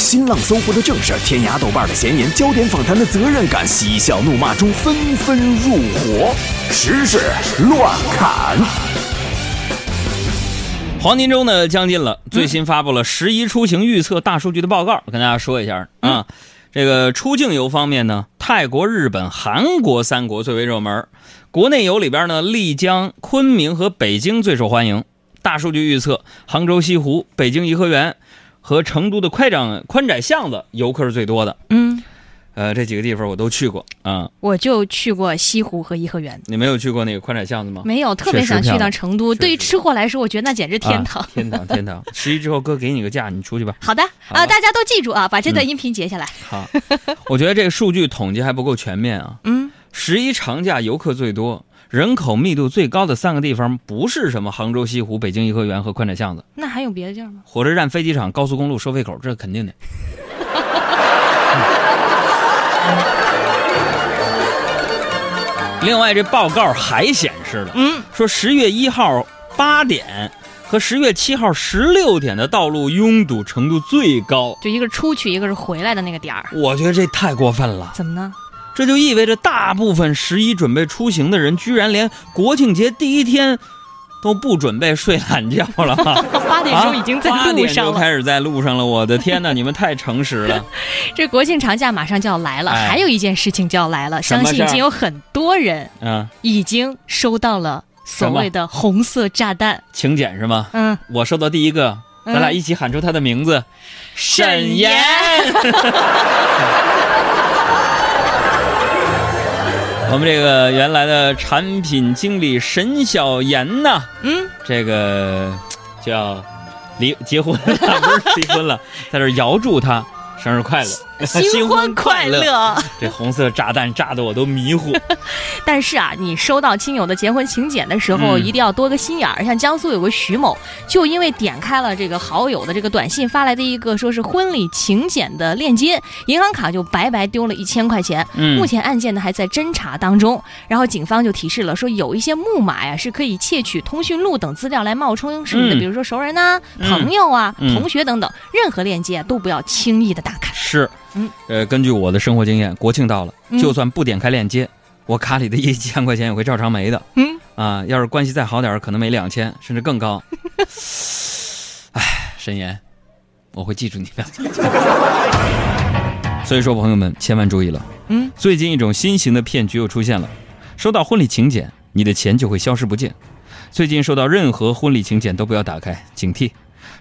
新浪、搜狐的正事，天涯、豆瓣的闲言，焦点访谈的责任感，嬉笑怒骂中纷纷入伙，时事乱砍。黄金周呢将近了，最新发布了十一出行预测大数据的报告，跟大家说一下啊。这个出境游方面呢，泰国、日本、韩国三国最为热门。国内游里边呢，丽江、昆明和北京最受欢迎。大数据预测，杭州西湖、北京颐和园和成都的宽窄宽窄巷子游客是最多的。嗯，呃，这几个地方我都去过啊。我就去过西湖和颐和园。你没有去过那个宽窄巷子吗？没有，特别想去趟成都。对于吃货来说，我觉得那简直天堂。天堂，天堂！十一之后，哥给你个假，你出去吧。好的啊，大家都记住啊，把这段音频截下来。好，我觉得这个数据统计还不够全面啊。嗯，十一长假游客最多。人口密度最高的三个地方不是什么杭州西湖、北京颐和园和宽窄巷子，那还有别的地儿吗？火车站、飞机场、高速公路、收费口，这肯定的。另外，这报告还显示了，嗯，说十月一号八点和十月七号十六点的道路拥堵程度最高，就一个出去，一个是回来的那个点儿。我觉得这太过分了。怎么呢？这就意味着大部分十一准备出行的人，居然连国庆节第一天都不准备睡懒觉了。八点钟已经在路上了，八点就开始在路上了。我的天哪，你们太诚实了。这国庆长假马上就要来了，还有一件事情就要来了，相信已经有很多人嗯已经收到了所谓的红色炸弹请柬是吗？嗯，我收到第一个，咱俩一起喊出他的名字，沈岩。我们这个原来的产品经理沈小妍呐，嗯，这个就要离结婚了，不是离婚了，在这遥祝他生日快乐。新婚快乐！这红色炸弹炸得我都迷糊。但是啊，你收到亲友的结婚请柬的时候，一定要多个心眼儿。像江苏有个徐某，就因为点开了这个好友的这个短信发来的一个说是婚礼请柬的链接，银行卡就白白丢了一千块钱。嗯，目前案件呢还在侦查当中。然后警方就提示了，说有一些木马呀是可以窃取通讯录等资料来冒充是你的，比如说熟人呐、朋友啊、同学等等，任何链接都不要轻易的打开。是。嗯，呃，根据我的生活经验，国庆到了，就算不点开链接，我卡里的一千块钱也会照常没的。嗯，啊，要是关系再好点，可能没两千，甚至更高。哎，沈岩，我会记住你的。所以说，朋友们千万注意了。嗯，最近一种新型的骗局又出现了，收到婚礼请柬，你的钱就会消失不见。最近收到任何婚礼请柬都不要打开，警惕，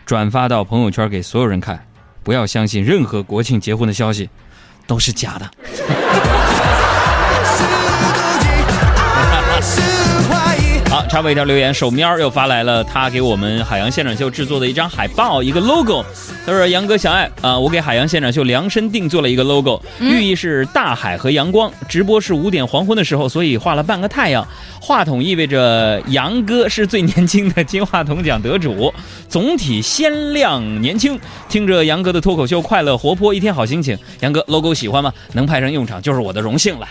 转发到朋友圈给所有人看。不要相信任何国庆结婚的消息，都是假的。插播一条留言，手喵又发来了，他给我们海洋现场秀制作的一张海报，一个 logo。他说：“杨哥小爱啊，我给海洋现场秀量身定做了一个 logo，寓意是大海和阳光。直播是五点黄昏的时候，所以画了半个太阳。话筒意味着杨哥是最年轻的金话筒奖得主，总体鲜亮年轻。听着杨哥的脱口秀，快乐活泼，一天好心情。杨哥 logo 喜欢吗？能派上用场就是我的荣幸了。”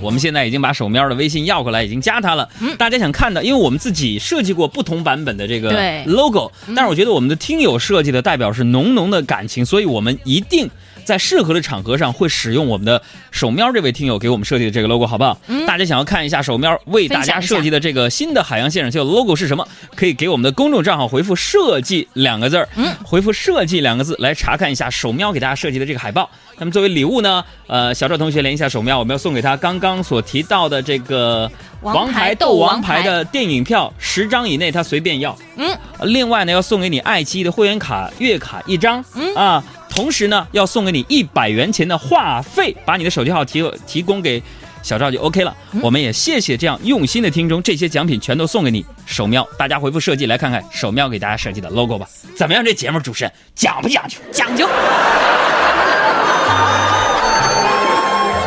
我们现在已经把手喵的微信要过来，已经加他了。大家想看的，因为我们自己设计过不同版本的这个 logo，但是我觉得我们的听友设计的代表是浓浓的感情，所以我们一定在适合的场合上会使用我们的手喵这位听友给我们设计的这个 logo，好不好？大家想要看一下手喵为大家设计的这个新的海洋现场秀 logo 是什么？可以给我们的公众账号回复“设计”两个字儿，回复“设计”两个字来查看一下手喵给大家设计的这个海报。那么作为礼物呢，呃，小赵同学连一下手喵，我们要送给他刚刚所提到的这个王牌斗王牌的电影票十张以内，他随便要。嗯，另外呢，要送给你爱奇艺的会员卡月卡一张。嗯啊，同时呢，要送给你一百元钱的话费，把你的手机号提提供给小赵就 OK 了。我们也谢谢这样用心的听众，这些奖品全都送给你手喵。大家回复设计来看看手喵给大家设计的 logo 吧。怎么样？这节目主持人讲不讲究？讲究。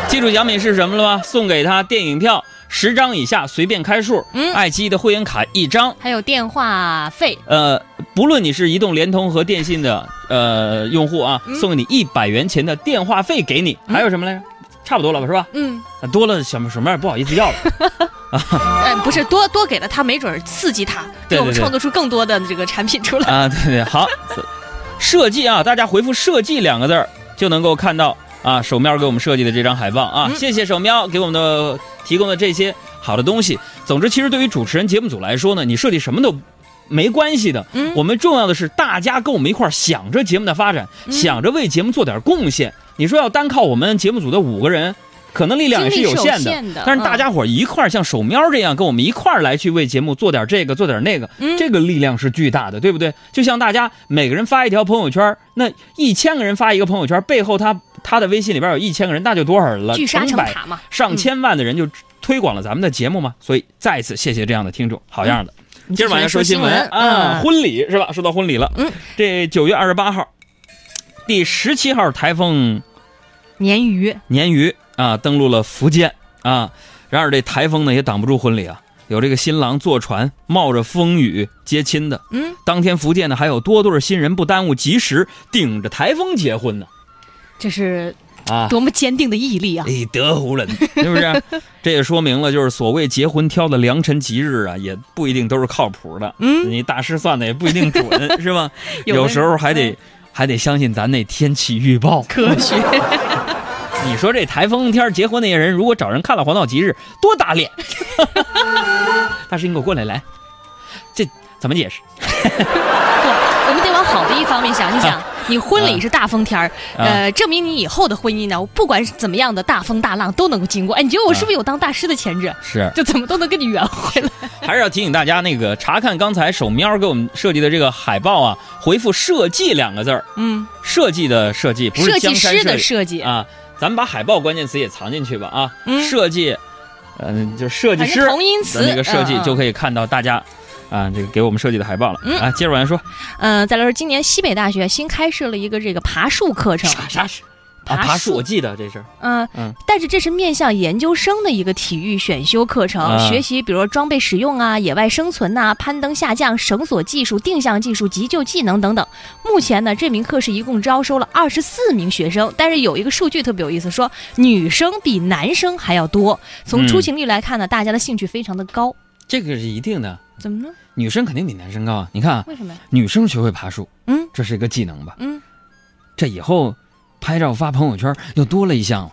记住奖品是什么了吗？送给他电影票十张以下，随便开数。嗯，爱奇艺的会员卡一张，还有电话费。呃，不论你是移动、联通和电信的呃用户啊，送给你一百元钱的电话费给你。还有什么来着？差不多了吧，是吧？嗯，多了什么什么也不好意思要了。哎，不是多多给了他，没准刺激他，给我们创作出更多的这个产品出来啊！对对，好。设计啊，大家回复“设计”两个字儿就能够看到啊，手喵给我们设计的这张海报啊，嗯谢谢手喵给我们的提供的这些好的东西。总之，其实对于主持人、节目组来说呢，你设计什么都。没关系的，嗯我们重要的是大家跟我们一块儿想着节目的发展，嗯想着为节目做点贡献。你说要单靠我们节目组的五个人，可能力量也是有限的。但是大家伙儿一块儿像手喵这样跟我们一块儿来去为节目做点这个做点那个，嗯这个力量是巨大的，对不对？就像大家每个人发一条朋友圈，那一千个人发一个朋友圈，背后他他的微信里边有一千个人，那就多少人了？聚沙成百成塔嘛。上千万的人就推广了咱们的节目嘛。所以再一次谢谢这样的听众，好样的。接着往下说新闻啊，嗯婚礼是吧？说到婚礼了，嗯，这九月二十八号，第十七号台风鲶鱼，鲶鱼啊登陆了福建啊，然而这台风呢也挡不住婚礼啊，有这个新郎坐船冒着风雨接亲的。嗯，当天福建呢还有多对新人不耽误及时顶着台风结婚呢这是啊。多么坚定的毅力啊！哎，德湖人 是不是？这也说明了，就是所谓结婚挑的良辰吉日啊，也不一定都是靠谱的。嗯，你大师算的也不一定准，是吧？有有时候还得还得相信咱那天气预报。科学。你说这台风天结婚那些人，如果找人看了黄道吉日，多打脸！大师，你给我过来，来，这怎么解释？不我们得往好的一方面想一想，你婚礼是大风天儿，啊呃，证明你以后的婚姻呢，不管是怎么样的大风大浪都能够经过。哎，你觉得我是不是有当大师的潜质？是，就怎么都能跟你圆回来。还是要提醒大家，那个查看刚才手喵给我们设计的这个海报啊，回复“设计”两个字儿，嗯，设计的设计，不是设计师的设计，啊。咱们把海报关键词也藏进去吧啊，嗯设计，嗯、就设计师同音词的那个设计就可以看到大家。啊，这个给我们设计的海报了、嗯啊！接着往下说，嗯，再来说，今年西北大学新开设了一个这个爬树课程，啥啥是啊？爬爬树，我记得这事儿。嗯嗯但是这是面向研究生的一个体育选修课程，啊学习比如说装备使用啊、野外生存呐、攀登下降、绳索技术、定向技术、急救技能等等。目前呢，这名课是一共招收了二十四名学生，但是有一个数据特别有意思，说女生比男生还要多。从嗯出勤率来看呢，大家的兴趣非常的高。这个是一定的，怎么呢？女生肯定比男生高啊！你看啊，为什么呀？女生学会爬树，嗯这是一个技能吧？嗯，这以后拍照发朋友圈又多了一项。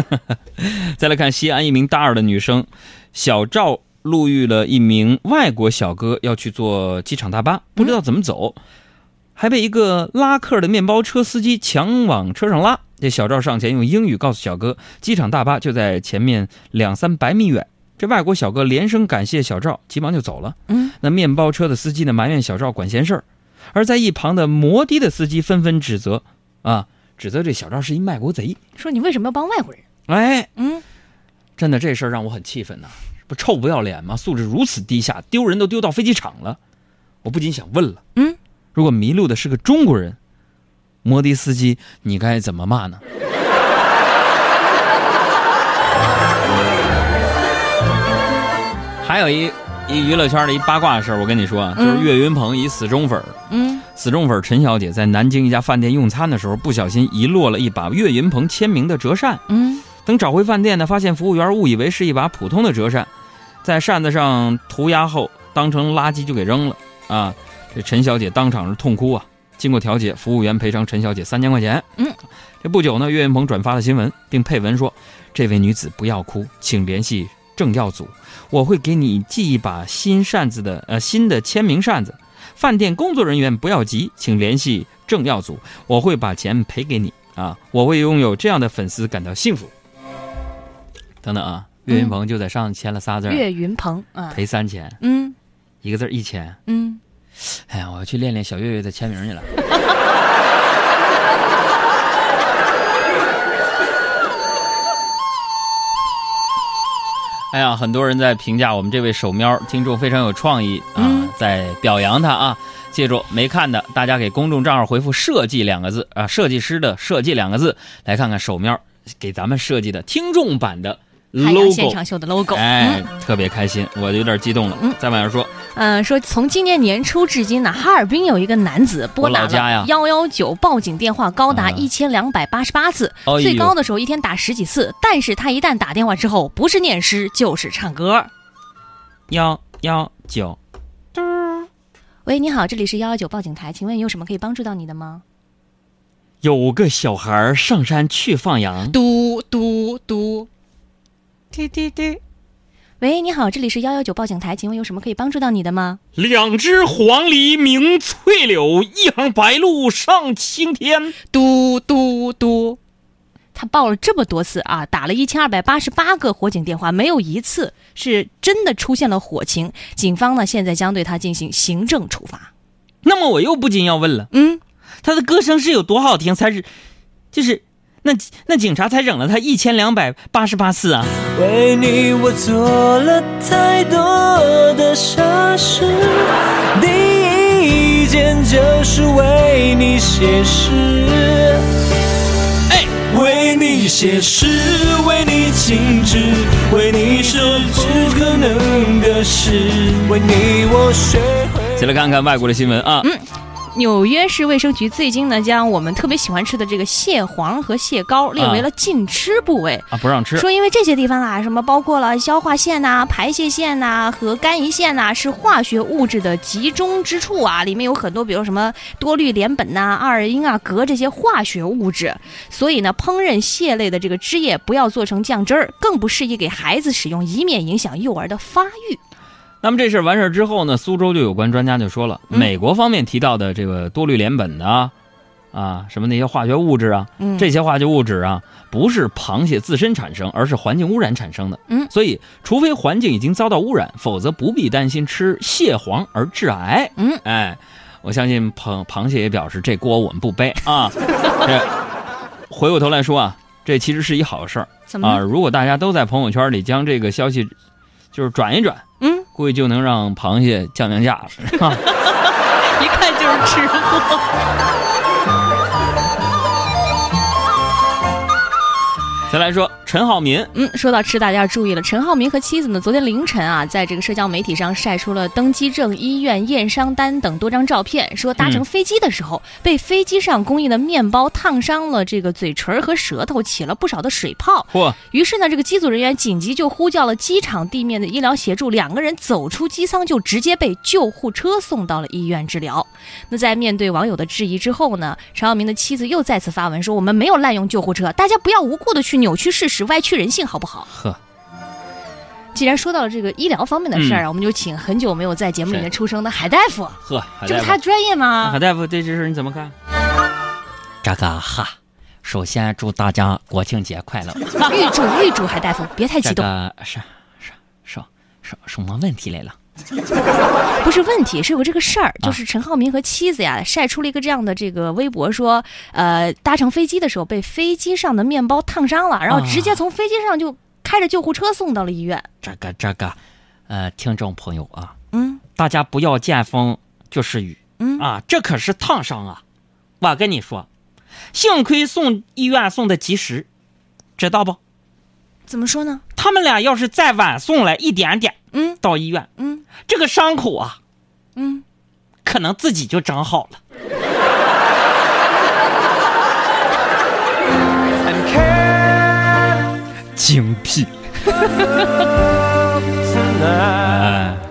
再来看西安一名大二的女生小赵路遇了一名外国小哥要去坐机场大巴，不知道怎么走，还被一个拉客的面包车司机强往车上拉。这小赵上前用英语告诉小哥，机场大巴就在前面两三百米远。这外国小哥连声感谢小赵，急忙就走了。嗯，那面包车的司机呢埋怨小赵管闲事儿，而在一旁的摩的的司机纷纷指责，啊，指责这小赵是一卖国贼。说你为什么要帮外国人？哎，嗯，真的这事儿让我很气愤呐、不臭不要脸吗？素质如此低下，丢人都丢到飞机场了。我不禁想问了，嗯，如果迷路的是个中国人，摩的司机，你该怎么骂呢？还有一一娱乐圈的一八卦事儿，我跟你说啊，就是嗯岳云鹏一死忠粉儿，嗯，死忠粉陈小姐在南京一家饭店用餐的时候，不小心遗落了一把岳云鹏签名的折扇。嗯，等找回饭店呢，发现服务员误以为是一把普通的折扇，在扇子上涂鸦后，当成垃圾就给扔了啊！这陈小姐当场是痛哭啊！经过调解，服务员赔偿陈小姐三千块钱。嗯，这不久呢，岳云鹏转发了新闻，并配文说：“这位女子不要哭，请联系政要组，我会给你寄一把新扇子的呃新的签名扇子。饭店工作人员不要急，请联系政要组，我会把钱赔给你啊！我为拥有这样的粉丝感到幸福。”等等啊，岳云鹏就在上签了仨字儿，岳云鹏啊，赔三千，嗯一个字儿一千。嗯，哎呀，我要去练练小岳岳的签名去了。哎呀，很多人在评价我们这位手喵听众非常有创意啊，嗯在表扬他啊。记住，没看的大家给公众账号回复“设计”两个字啊，设计师的“设计”两个字，来看看手喵给咱们设计的听众版的海洋现。场秀的 logo，哎嗯，特别开心，我有点激动了。嗯再往下说，嗯，说从今年年初至今呢，哈尔滨有一个男子拨打了幺幺九报警电话高达啊一千两百八十八次，最高的时候一天打十几次。但是他一旦打电话之后，不是念诗就是唱歌。幺幺九。嘟喂，你好，这里是幺幺九报警台，请问有什么可以帮助到你的吗？有个小孩儿上山去放羊，嘟嘟嘟。滴滴滴，喂，你好，这里是幺幺九报警台，请问有什么可以帮助到你的吗？两只黄鹂鸣翠柳，一行白鹭上青天。嘟嘟嘟。他报了这么多次啊，打了一千二百八十八个火警电话，没有一次是真的出现了火情。警方呢，现在将对他进行行政处罚。那么我又不禁要问了，嗯，他的歌声是有多好听才是？就是那那警察才整了他一千两百八十八次啊！为你我做了太多的傻事，第一件就是为你写诗。哎，为你写诗，为你静止，为你是不可能的事，为你我学会。先来看看外国的新闻啊。纽约市卫生局最近呢，将我们特别喜欢吃的这个蟹黄和蟹膏列为了禁吃部位。啊，不让吃。说因为这些地方啊，什么包括了消化腺呐、排泄腺呐和肝胰腺呐，是化学物质的集中之处啊，里面有很多，比如什么多氯联苯呐、二英啊、镉这些化学物质，所以呢，烹饪蟹类的这个汁液不要做成酱汁儿，更不适宜给孩子使用，以免影响幼儿的发育。那么这事儿完事儿之后呢，苏州就有关专家就说了，嗯美国方面提到的这个多氯联苯的啊，啊什么那些化学物质啊，嗯这些化学物质啊，不是螃蟹自身产生，而是环境污染产生的。嗯所以除非环境已经遭到污染，否则不必担心吃蟹黄而致癌。嗯，哎，我相信螃螃蟹也表示这锅我们不背啊。这回过头来说啊，这其实是一好事儿啊。怎么啊？如果大家都在朋友圈里将这个消息就是转一转。估计就能让螃蟹降降价了，是吧？一看就是吃货。再来说陈浩民，嗯，说到吃，大家要注意了。陈浩民和妻子呢，昨天凌晨啊，在这个社交媒体上晒出了登机证、医院验伤单等多张照片，说搭乘飞机的时候、被飞机上供应的面包烫伤了这个嘴唇和舌头，起了不少的水泡。嚯，于是呢，这个机组人员紧急就呼叫了机场地面的医疗协助，两个人走出机舱就直接被救护车送到了医院治疗。那在面对网友的质疑之后呢，陈浩民的妻子又再次发文说：“我们没有滥用救护车，大家不要无故的去扭曲事实、歪曲人性，好不好呵，？”既然说到了这个医疗方面的事儿啊，嗯我们就请很久没有在节目里面出声的海大夫，呵，这不他专业吗海？大夫对，这件事你怎么看？这个哈，首先祝大家国庆节快乐。预祝预祝海大夫别太激这动，个是是是什什么问题来了？不是问题，是有这个事儿，啊就是陈浩民和妻子呀晒出了一个这样的这个微博，说，呃，搭乘飞机的时候被飞机上的面包烫伤了，然后直接从飞机上就开着救护车送到了医院。这个这个，呃，听众朋友啊，嗯大家不要见风就是雨嗯啊，这可是烫伤啊！我跟你说，幸亏送医院送的及时，知道不？怎么说呢？他们俩要是再晚送来一点点嗯到医院，嗯这个伤口啊，嗯，可能自己就长好了。精辟。tonight.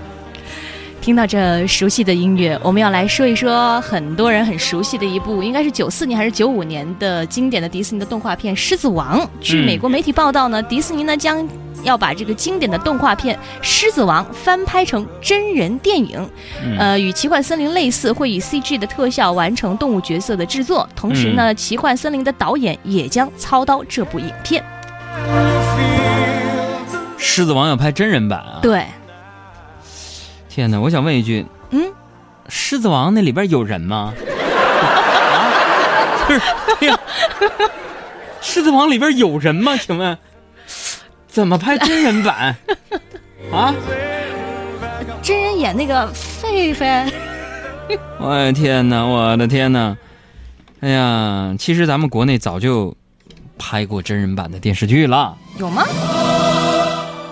听到这熟悉的音乐，我们要来说一说很多人很熟悉的一部，应该是九四年还是九五年的经典的迪士尼的动画片《狮子王》。据嗯美国媒体报道呢，迪士尼呢将要把这个经典的动画片《狮子王》翻拍成真人电影，嗯呃，与《奇幻森林》类似，会以 CG 的特效完成动物角色的制作。同时呢，奇幻森林》的导演也将操刀这部影片。狮子王要拍真人版啊！对，天哪，我想问一句，嗯，狮子王那里边有人吗？啊，不是，哎呀，狮子王里边有人吗？请问，怎么拍真人版？啊，真人演那个狒狒，我 的天哪，我的天哪！哎呀，其实咱们国内早就拍过真人版的电视剧了。有吗？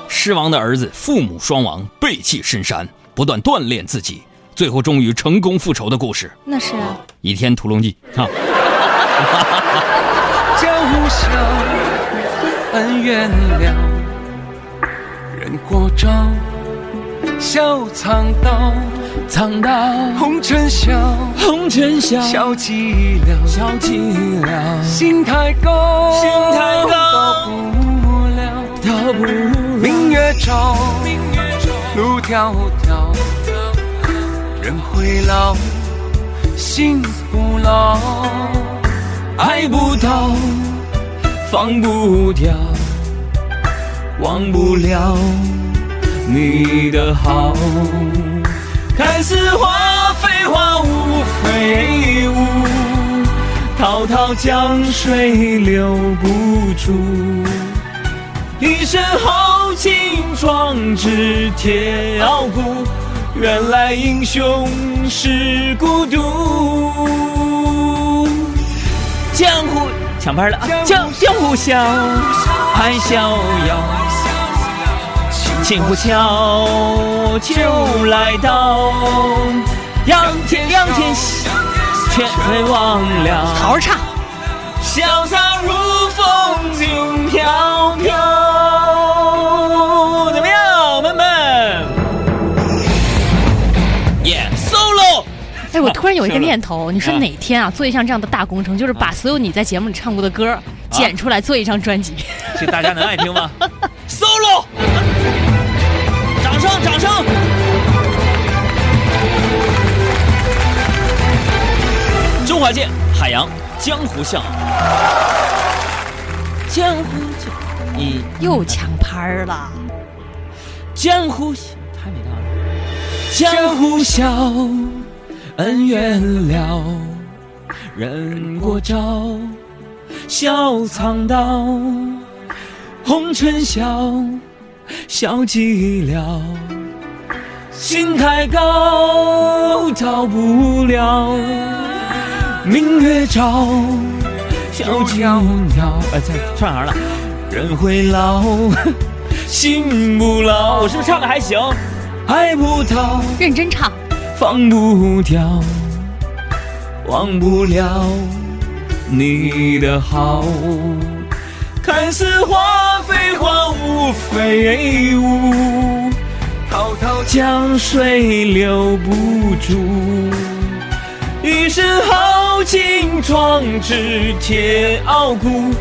狮王的儿子父母双亡，背弃深山，不断锻炼自己，最后终于成功复仇的故事，《那是啊倚天屠龙记》啊。江湖笑，恩怨了，人过招，笑藏刀，藏刀红尘笑，红尘笑，笑寂寥，笑寂寥，心太高，心太高到不了。到不了明月照，路迢迢，人会老，心不老。爱不到，放不掉，忘不了你的好。看似花非花，雾非雾，滔滔江水留不住。一身豪情壮志铁傲骨，原来英雄是孤独。江湖抢拍了啊！江江湖笑，还逍遥，轻忽巧就来到，仰天仰天全忘了。好好唱。潇洒如风轻飘飘。我突然有一个念头，你说啊哪天啊，做一项这样的大工程，就是把所有你在节目里唱过的歌剪出来，做一张专辑。这大家能爱听吗？solo！掌声，掌声！中华剑，海洋，江湖笑。江湖笑，你又抢拍儿了，江湖笑，太没道理。江湖笑，恩怨了，人过招，笑藏刀，红尘笑，笑寂寥，心太高，逃不了，明月照，小寂寥。哎，再串行了，人会老。心不老，我是不是唱的还行？爱不到，认真唱。放不掉，忘不了你的好。看似花非花，雾非雾，滔滔江水留不住。一身豪情壮志铁傲骨，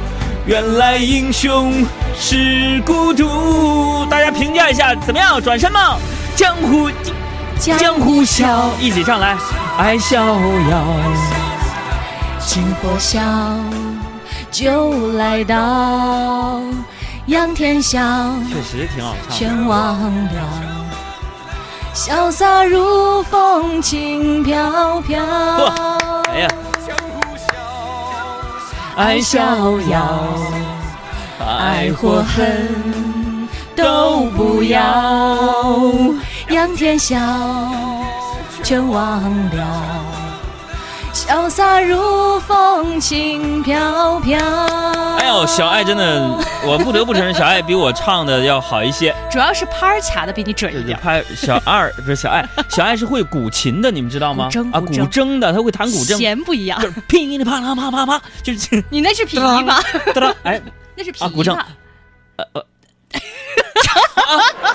原来英雄是孤独。大家评价一下怎么样？转身吗？江湖江湖笑，一起唱来，爱逍遥。情或笑，就来到，仰天笑，确实挺好唱的。全忘了。潇洒如风，轻飘飘。哎呀，爱逍遥，爱或恨都不要，仰天笑，全忘了。潇洒如风，轻飘飘。哎呦，小爱真的，我不得不承认，小爱比我唱的要好一些。主要是拍儿卡的比你准一点。拍小二不是小爱，小爱是会古琴的，你们知道吗？啊，古筝的，他会弹古筝，弦不一样就，是噼里啪啦啪啪啪，就是你那是琵琶，哒哒，哎，那是古筝琶。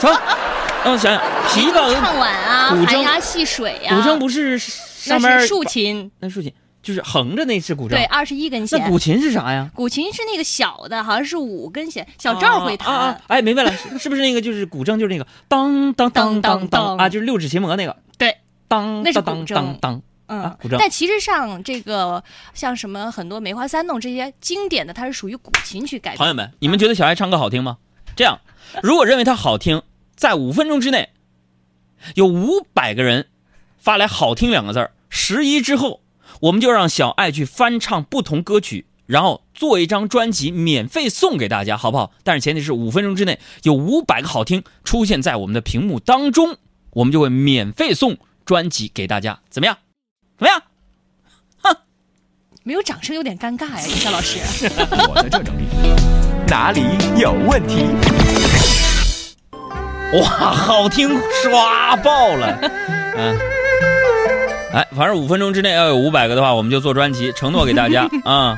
什么？让我想想，琵琶唱碗啊，古筝戏水呀、古筝不是上面那是竖琴，那竖琴就是横着那是古筝，对，二十一根弦。那古琴是啥呀？古琴是那个小的，好像是五根弦，小赵会弹。啊啊啊哎，明白了，是是不是那个就是古筝，就是那个当当当当当啊，就是六指琴魔那个对，当那是当古筝当当，嗯啊古筝但其实上这个像什么很多梅花三弄这些经典的，它是属于古琴去改编。朋友们，你们觉得小爱唱歌好听吗？这样，如果认为它好听，在五分钟之内，有五百个人发来“好听”两个字儿，十一之后，我们就让小爱去翻唱不同歌曲，然后做一张专辑免费送给大家，好不好？但是前提是五分钟之内有五百个好听出现在我们的屏幕当中，我们就会免费送专辑给大家，怎么样？怎么样？没有掌声有点尴尬呀，李笑老师。我的这种力哪里有问题？哇，好听刷爆了，嗯，哎，反正五分钟之内要有五百个的话，我们就做专辑，承诺给大家 啊。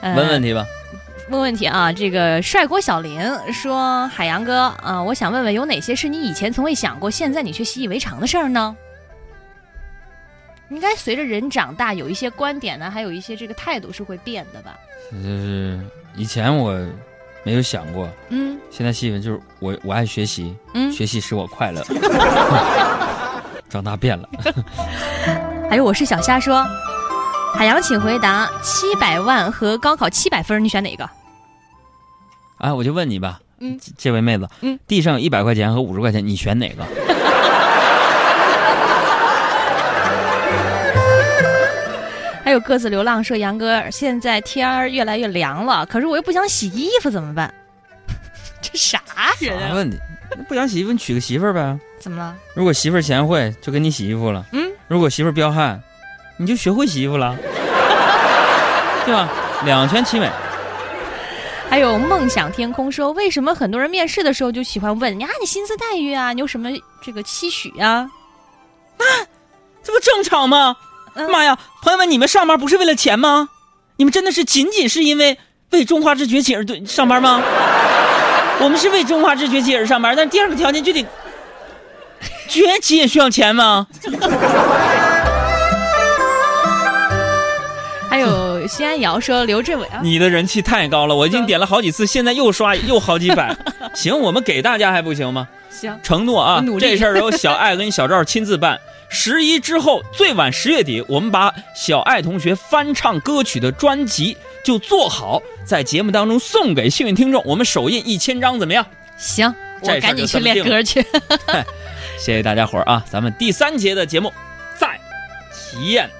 呃问问题吧，问问题啊，这个帅锅小林说：“海洋哥啊，我想问问，有哪些是你以前从未想过，现在你却习以为常的事儿呢？”应该随着人长大，有一些观点呢，还有一些这个态度是会变的吧？就是以前我没有想过，嗯现在新闻就是我我爱学习，嗯，学习使我快乐。长大变了，还有我是小虾说，海洋，请回答：七百万和高考七百分，你选哪个？啊，我就问你吧，嗯这这位妹子，嗯，地上有一百块钱和五十块钱，你选哪个？有各自流浪说，杨哥，现在天儿越来越凉了，可是我又不想洗衣服，怎么办？这啥人啊？啥问题？不想洗衣服，你娶个媳妇儿呗。怎么了？如果媳妇儿贤惠，就给你洗衣服了；嗯，如果媳妇儿彪悍，你就学会洗衣服了，对吧？两全其美。还有梦想天空说，为什么很多人面试的时候就喜欢问你啊，你薪资待遇啊，你有什么这个期许啊？这不正常吗？嗯妈呀，朋友们，你们上班不是为了钱吗？你们真的是仅仅是因为为中华之崛起而对上班吗？我们是为中华之崛起而上班，但是第二个条件就得崛起也需要钱吗？还有西安瑶说，刘志伟啊，你的人气太高了，我已经点了好几次，现在又刷又好几百。行，我们给大家还不行吗？行，承诺啊这事儿由小爱跟小赵亲自办。十一之后，最晚十月底，我们把小爱同学翻唱歌曲的专辑就做好，在节目当中送给幸运听众。我们首印一千张，怎么样？行，我赶紧去练歌去。谢谢大家伙儿啊！咱们第三节的节目再体验